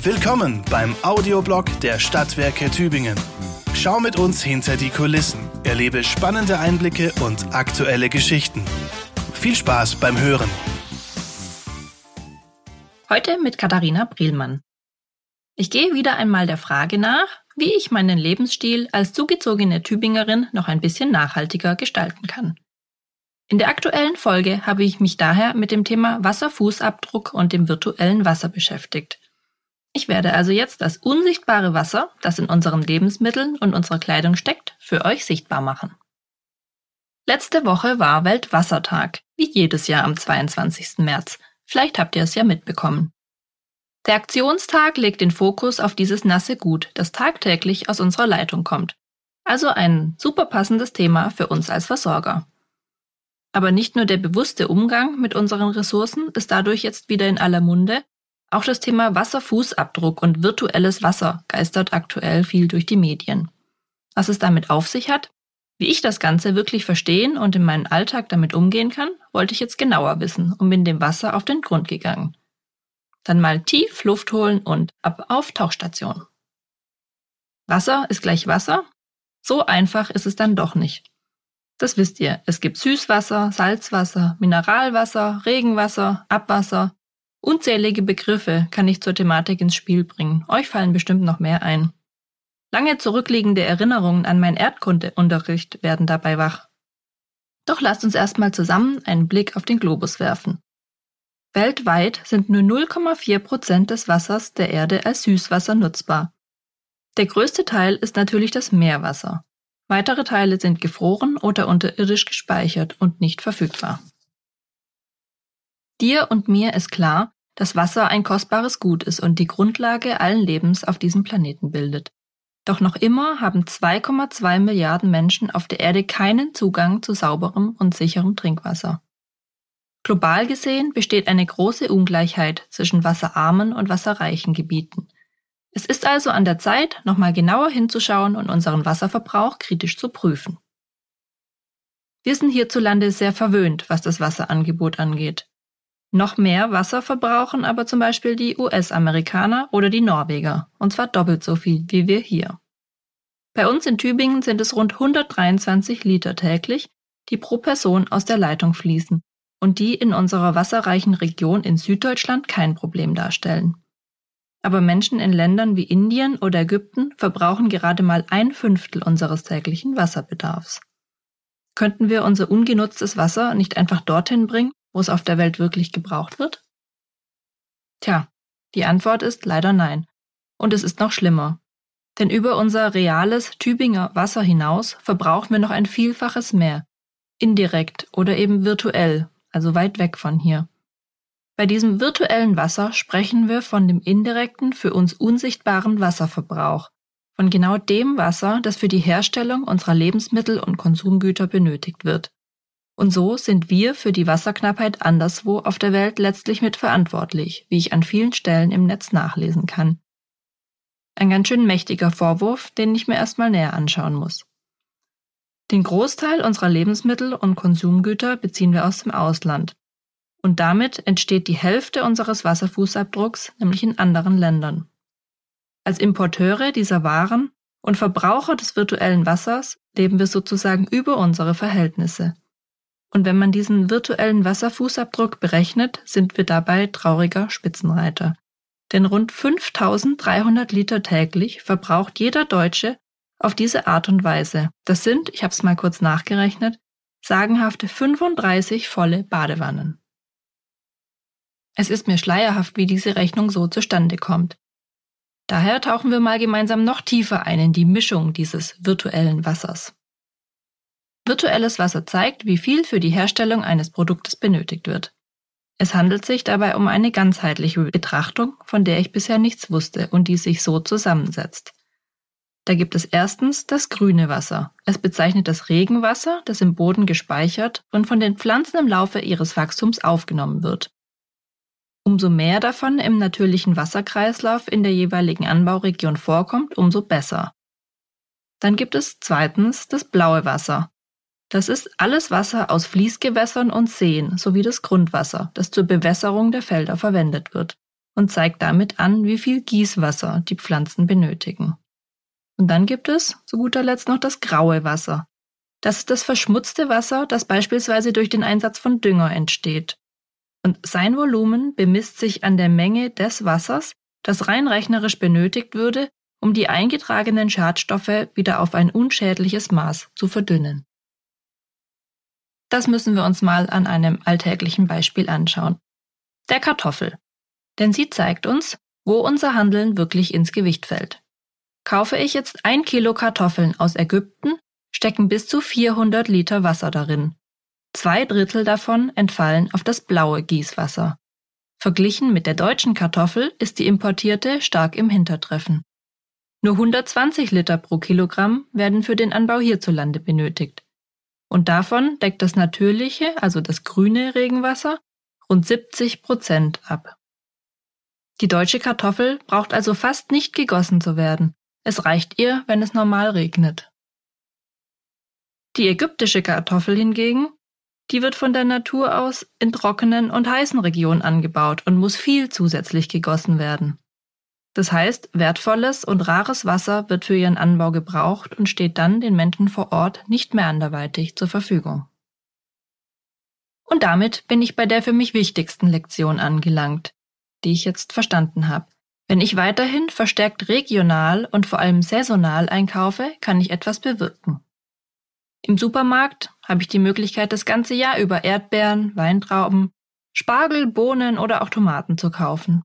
Willkommen beim Audioblog der Stadtwerke Tübingen. Schau mit uns hinter die Kulissen, erlebe spannende Einblicke und aktuelle Geschichten. Viel Spaß beim Hören. Heute mit Katharina Brielmann. Ich gehe wieder einmal der Frage nach, wie ich meinen Lebensstil als zugezogene Tübingerin noch ein bisschen nachhaltiger gestalten kann. In der aktuellen Folge habe ich mich daher mit dem Thema Wasserfußabdruck und dem virtuellen Wasser beschäftigt. Ich werde also jetzt das unsichtbare Wasser, das in unseren Lebensmitteln und unserer Kleidung steckt, für euch sichtbar machen. Letzte Woche war Weltwassertag, wie jedes Jahr am 22. März. Vielleicht habt ihr es ja mitbekommen. Der Aktionstag legt den Fokus auf dieses nasse Gut, das tagtäglich aus unserer Leitung kommt. Also ein super passendes Thema für uns als Versorger. Aber nicht nur der bewusste Umgang mit unseren Ressourcen ist dadurch jetzt wieder in aller Munde, auch das Thema Wasserfußabdruck und virtuelles Wasser geistert aktuell viel durch die Medien. Was es damit auf sich hat, wie ich das Ganze wirklich verstehen und in meinem Alltag damit umgehen kann, wollte ich jetzt genauer wissen und bin dem Wasser auf den Grund gegangen. Dann mal tief Luft holen und ab auf Tauchstation. Wasser ist gleich Wasser? So einfach ist es dann doch nicht. Das wisst ihr, es gibt Süßwasser, Salzwasser, Mineralwasser, Regenwasser, Abwasser, Unzählige Begriffe kann ich zur Thematik ins Spiel bringen. Euch fallen bestimmt noch mehr ein. Lange zurückliegende Erinnerungen an meinen Erdkundeunterricht werden dabei wach. Doch lasst uns erstmal zusammen einen Blick auf den Globus werfen. Weltweit sind nur 0,4 Prozent des Wassers der Erde als Süßwasser nutzbar. Der größte Teil ist natürlich das Meerwasser. Weitere Teile sind gefroren oder unterirdisch gespeichert und nicht verfügbar. Dir und mir ist klar, dass Wasser ein kostbares Gut ist und die Grundlage allen Lebens auf diesem Planeten bildet. Doch noch immer haben 2,2 Milliarden Menschen auf der Erde keinen Zugang zu sauberem und sicherem Trinkwasser. Global gesehen besteht eine große Ungleichheit zwischen wasserarmen und wasserreichen Gebieten. Es ist also an der Zeit, nochmal genauer hinzuschauen und unseren Wasserverbrauch kritisch zu prüfen. Wir sind hierzulande sehr verwöhnt, was das Wasserangebot angeht. Noch mehr Wasser verbrauchen aber zum Beispiel die US-Amerikaner oder die Norweger, und zwar doppelt so viel wie wir hier. Bei uns in Tübingen sind es rund 123 Liter täglich, die pro Person aus der Leitung fließen und die in unserer wasserreichen Region in Süddeutschland kein Problem darstellen. Aber Menschen in Ländern wie Indien oder Ägypten verbrauchen gerade mal ein Fünftel unseres täglichen Wasserbedarfs. Könnten wir unser ungenutztes Wasser nicht einfach dorthin bringen, wo es auf der Welt wirklich gebraucht wird? Tja, die Antwort ist leider nein. Und es ist noch schlimmer. Denn über unser reales Tübinger Wasser hinaus verbrauchen wir noch ein Vielfaches mehr. Indirekt oder eben virtuell, also weit weg von hier. Bei diesem virtuellen Wasser sprechen wir von dem indirekten, für uns unsichtbaren Wasserverbrauch, von genau dem Wasser, das für die Herstellung unserer Lebensmittel und Konsumgüter benötigt wird. Und so sind wir für die Wasserknappheit anderswo auf der Welt letztlich mitverantwortlich, wie ich an vielen Stellen im Netz nachlesen kann. Ein ganz schön mächtiger Vorwurf, den ich mir erstmal näher anschauen muss. Den Großteil unserer Lebensmittel und Konsumgüter beziehen wir aus dem Ausland. Und damit entsteht die Hälfte unseres Wasserfußabdrucks nämlich in anderen Ländern. Als Importeure dieser Waren und Verbraucher des virtuellen Wassers leben wir sozusagen über unsere Verhältnisse. Und wenn man diesen virtuellen Wasserfußabdruck berechnet, sind wir dabei trauriger Spitzenreiter. Denn rund 5300 Liter täglich verbraucht jeder Deutsche auf diese Art und Weise. Das sind, ich habe es mal kurz nachgerechnet, sagenhafte 35 volle Badewannen. Es ist mir schleierhaft, wie diese Rechnung so zustande kommt. Daher tauchen wir mal gemeinsam noch tiefer ein in die Mischung dieses virtuellen Wassers. Virtuelles Wasser zeigt, wie viel für die Herstellung eines Produktes benötigt wird. Es handelt sich dabei um eine ganzheitliche Betrachtung, von der ich bisher nichts wusste und die sich so zusammensetzt. Da gibt es erstens das grüne Wasser. Es bezeichnet das Regenwasser, das im Boden gespeichert und von den Pflanzen im Laufe ihres Wachstums aufgenommen wird. Umso mehr davon im natürlichen Wasserkreislauf in der jeweiligen Anbauregion vorkommt, umso besser. Dann gibt es zweitens das blaue Wasser. Das ist alles Wasser aus Fließgewässern und Seen sowie das Grundwasser, das zur Bewässerung der Felder verwendet wird. und zeigt damit an, wie viel Gießwasser die Pflanzen benötigen. Und dann gibt es zu guter Letzt noch das graue Wasser. Das ist das verschmutzte Wasser, das beispielsweise durch den Einsatz von Dünger entsteht. Und sein Volumen bemisst sich an der Menge des Wassers, das rein rechnerisch benötigt würde, um die eingetragenen Schadstoffe wieder auf ein unschädliches Maß zu verdünnen. Das müssen wir uns mal an einem alltäglichen Beispiel anschauen. Der Kartoffel. Denn sie zeigt uns, wo unser Handeln wirklich ins Gewicht fällt. Kaufe ich jetzt ein Kilo Kartoffeln aus Ägypten, stecken bis zu 400 Liter Wasser darin. Zwei Drittel davon entfallen auf das blaue Gießwasser. Verglichen mit der deutschen Kartoffel ist die importierte stark im Hintertreffen. Nur 120 Liter pro Kilogramm werden für den Anbau hierzulande benötigt. Und davon deckt das natürliche, also das grüne Regenwasser, rund 70 Prozent ab. Die deutsche Kartoffel braucht also fast nicht gegossen zu werden. Es reicht ihr, wenn es normal regnet. Die ägyptische Kartoffel hingegen, die wird von der Natur aus in trockenen und heißen Regionen angebaut und muss viel zusätzlich gegossen werden. Das heißt, wertvolles und rares Wasser wird für ihren Anbau gebraucht und steht dann den Menschen vor Ort nicht mehr anderweitig zur Verfügung. Und damit bin ich bei der für mich wichtigsten Lektion angelangt, die ich jetzt verstanden habe. Wenn ich weiterhin verstärkt regional und vor allem saisonal einkaufe, kann ich etwas bewirken. Im Supermarkt habe ich die Möglichkeit, das ganze Jahr über Erdbeeren, Weintrauben, Spargel, Bohnen oder auch Tomaten zu kaufen.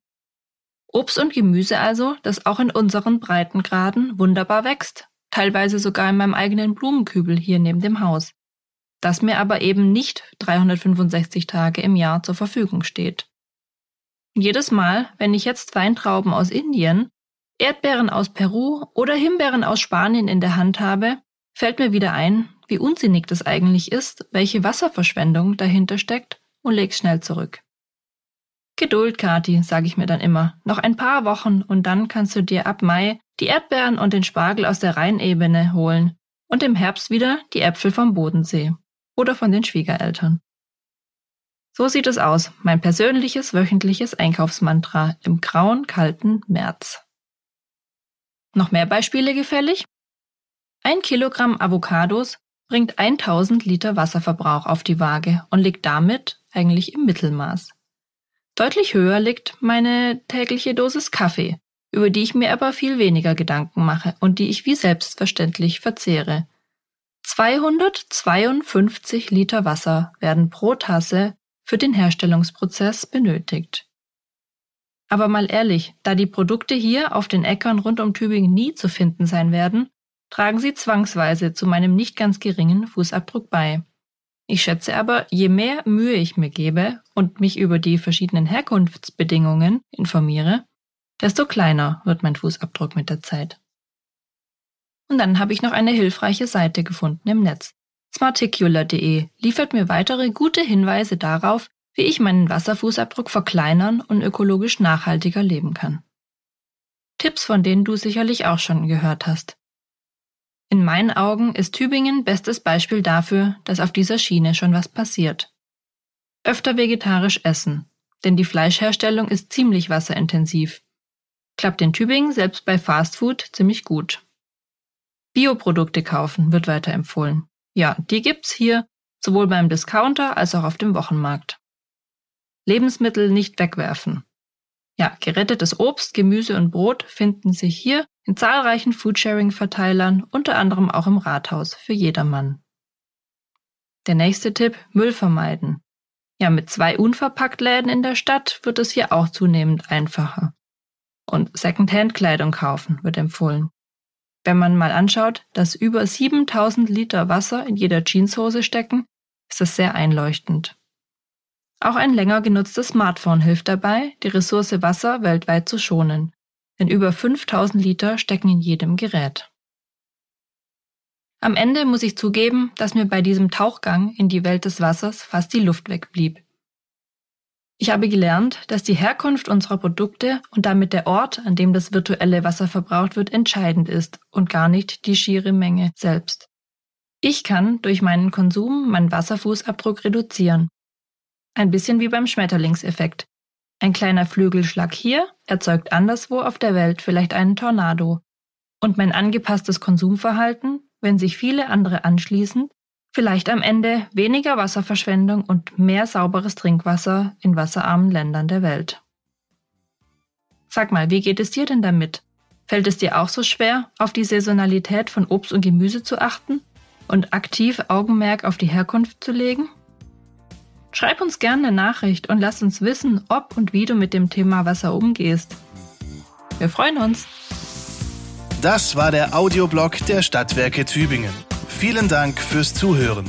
Obst und Gemüse also, das auch in unseren Breitengraden wunderbar wächst, teilweise sogar in meinem eigenen Blumenkübel hier neben dem Haus, das mir aber eben nicht 365 Tage im Jahr zur Verfügung steht. jedes Mal, wenn ich jetzt Weintrauben aus Indien, Erdbeeren aus Peru oder Himbeeren aus Spanien in der Hand habe, fällt mir wieder ein, wie unsinnig das eigentlich ist, welche Wasserverschwendung dahinter steckt und leg's schnell zurück. Geduld, Kati, sage ich mir dann immer. Noch ein paar Wochen und dann kannst du dir ab Mai die Erdbeeren und den Spargel aus der Rheinebene holen und im Herbst wieder die Äpfel vom Bodensee oder von den Schwiegereltern. So sieht es aus, mein persönliches wöchentliches Einkaufsmantra im grauen, kalten März. Noch mehr Beispiele gefällig? Ein Kilogramm Avocados bringt 1000 Liter Wasserverbrauch auf die Waage und liegt damit eigentlich im Mittelmaß. Deutlich höher liegt meine tägliche Dosis Kaffee, über die ich mir aber viel weniger Gedanken mache und die ich wie selbstverständlich verzehre. 252 Liter Wasser werden pro Tasse für den Herstellungsprozess benötigt. Aber mal ehrlich, da die Produkte hier auf den Äckern rund um Tübingen nie zu finden sein werden, tragen sie zwangsweise zu meinem nicht ganz geringen Fußabdruck bei. Ich schätze aber, je mehr Mühe ich mir gebe und mich über die verschiedenen Herkunftsbedingungen informiere, desto kleiner wird mein Fußabdruck mit der Zeit. Und dann habe ich noch eine hilfreiche Seite gefunden im Netz. Smarticular.de liefert mir weitere gute Hinweise darauf, wie ich meinen Wasserfußabdruck verkleinern und ökologisch nachhaltiger leben kann. Tipps, von denen du sicherlich auch schon gehört hast. In meinen Augen ist Tübingen bestes Beispiel dafür, dass auf dieser Schiene schon was passiert. Öfter vegetarisch essen, denn die Fleischherstellung ist ziemlich wasserintensiv. Klappt in Tübingen selbst bei Fastfood ziemlich gut. Bioprodukte kaufen wird weiterempfohlen. Ja, die gibt's hier, sowohl beim Discounter als auch auf dem Wochenmarkt. Lebensmittel nicht wegwerfen. Ja, gerettetes Obst, Gemüse und Brot finden sich hier in zahlreichen Foodsharing-Verteilern, unter anderem auch im Rathaus für jedermann. Der nächste Tipp, Müll vermeiden. Ja, mit zwei Unverpacktläden in der Stadt wird es hier auch zunehmend einfacher. Und Secondhand-Kleidung kaufen wird empfohlen. Wenn man mal anschaut, dass über 7000 Liter Wasser in jeder Jeanshose stecken, ist das sehr einleuchtend. Auch ein länger genutztes Smartphone hilft dabei, die Ressource Wasser weltweit zu schonen denn über 5000 Liter stecken in jedem Gerät. Am Ende muss ich zugeben, dass mir bei diesem Tauchgang in die Welt des Wassers fast die Luft wegblieb. Ich habe gelernt, dass die Herkunft unserer Produkte und damit der Ort, an dem das virtuelle Wasser verbraucht wird, entscheidend ist und gar nicht die schiere Menge selbst. Ich kann durch meinen Konsum meinen Wasserfußabdruck reduzieren. Ein bisschen wie beim Schmetterlingseffekt. Ein kleiner Flügelschlag hier erzeugt anderswo auf der Welt vielleicht einen Tornado. Und mein angepasstes Konsumverhalten, wenn sich viele andere anschließen, vielleicht am Ende weniger Wasserverschwendung und mehr sauberes Trinkwasser in wasserarmen Ländern der Welt. Sag mal, wie geht es dir denn damit? Fällt es dir auch so schwer, auf die Saisonalität von Obst und Gemüse zu achten und aktiv Augenmerk auf die Herkunft zu legen? Schreib uns gerne eine Nachricht und lass uns wissen, ob und wie du mit dem Thema Wasser umgehst. Wir freuen uns. Das war der Audioblog der Stadtwerke Tübingen. Vielen Dank fürs Zuhören.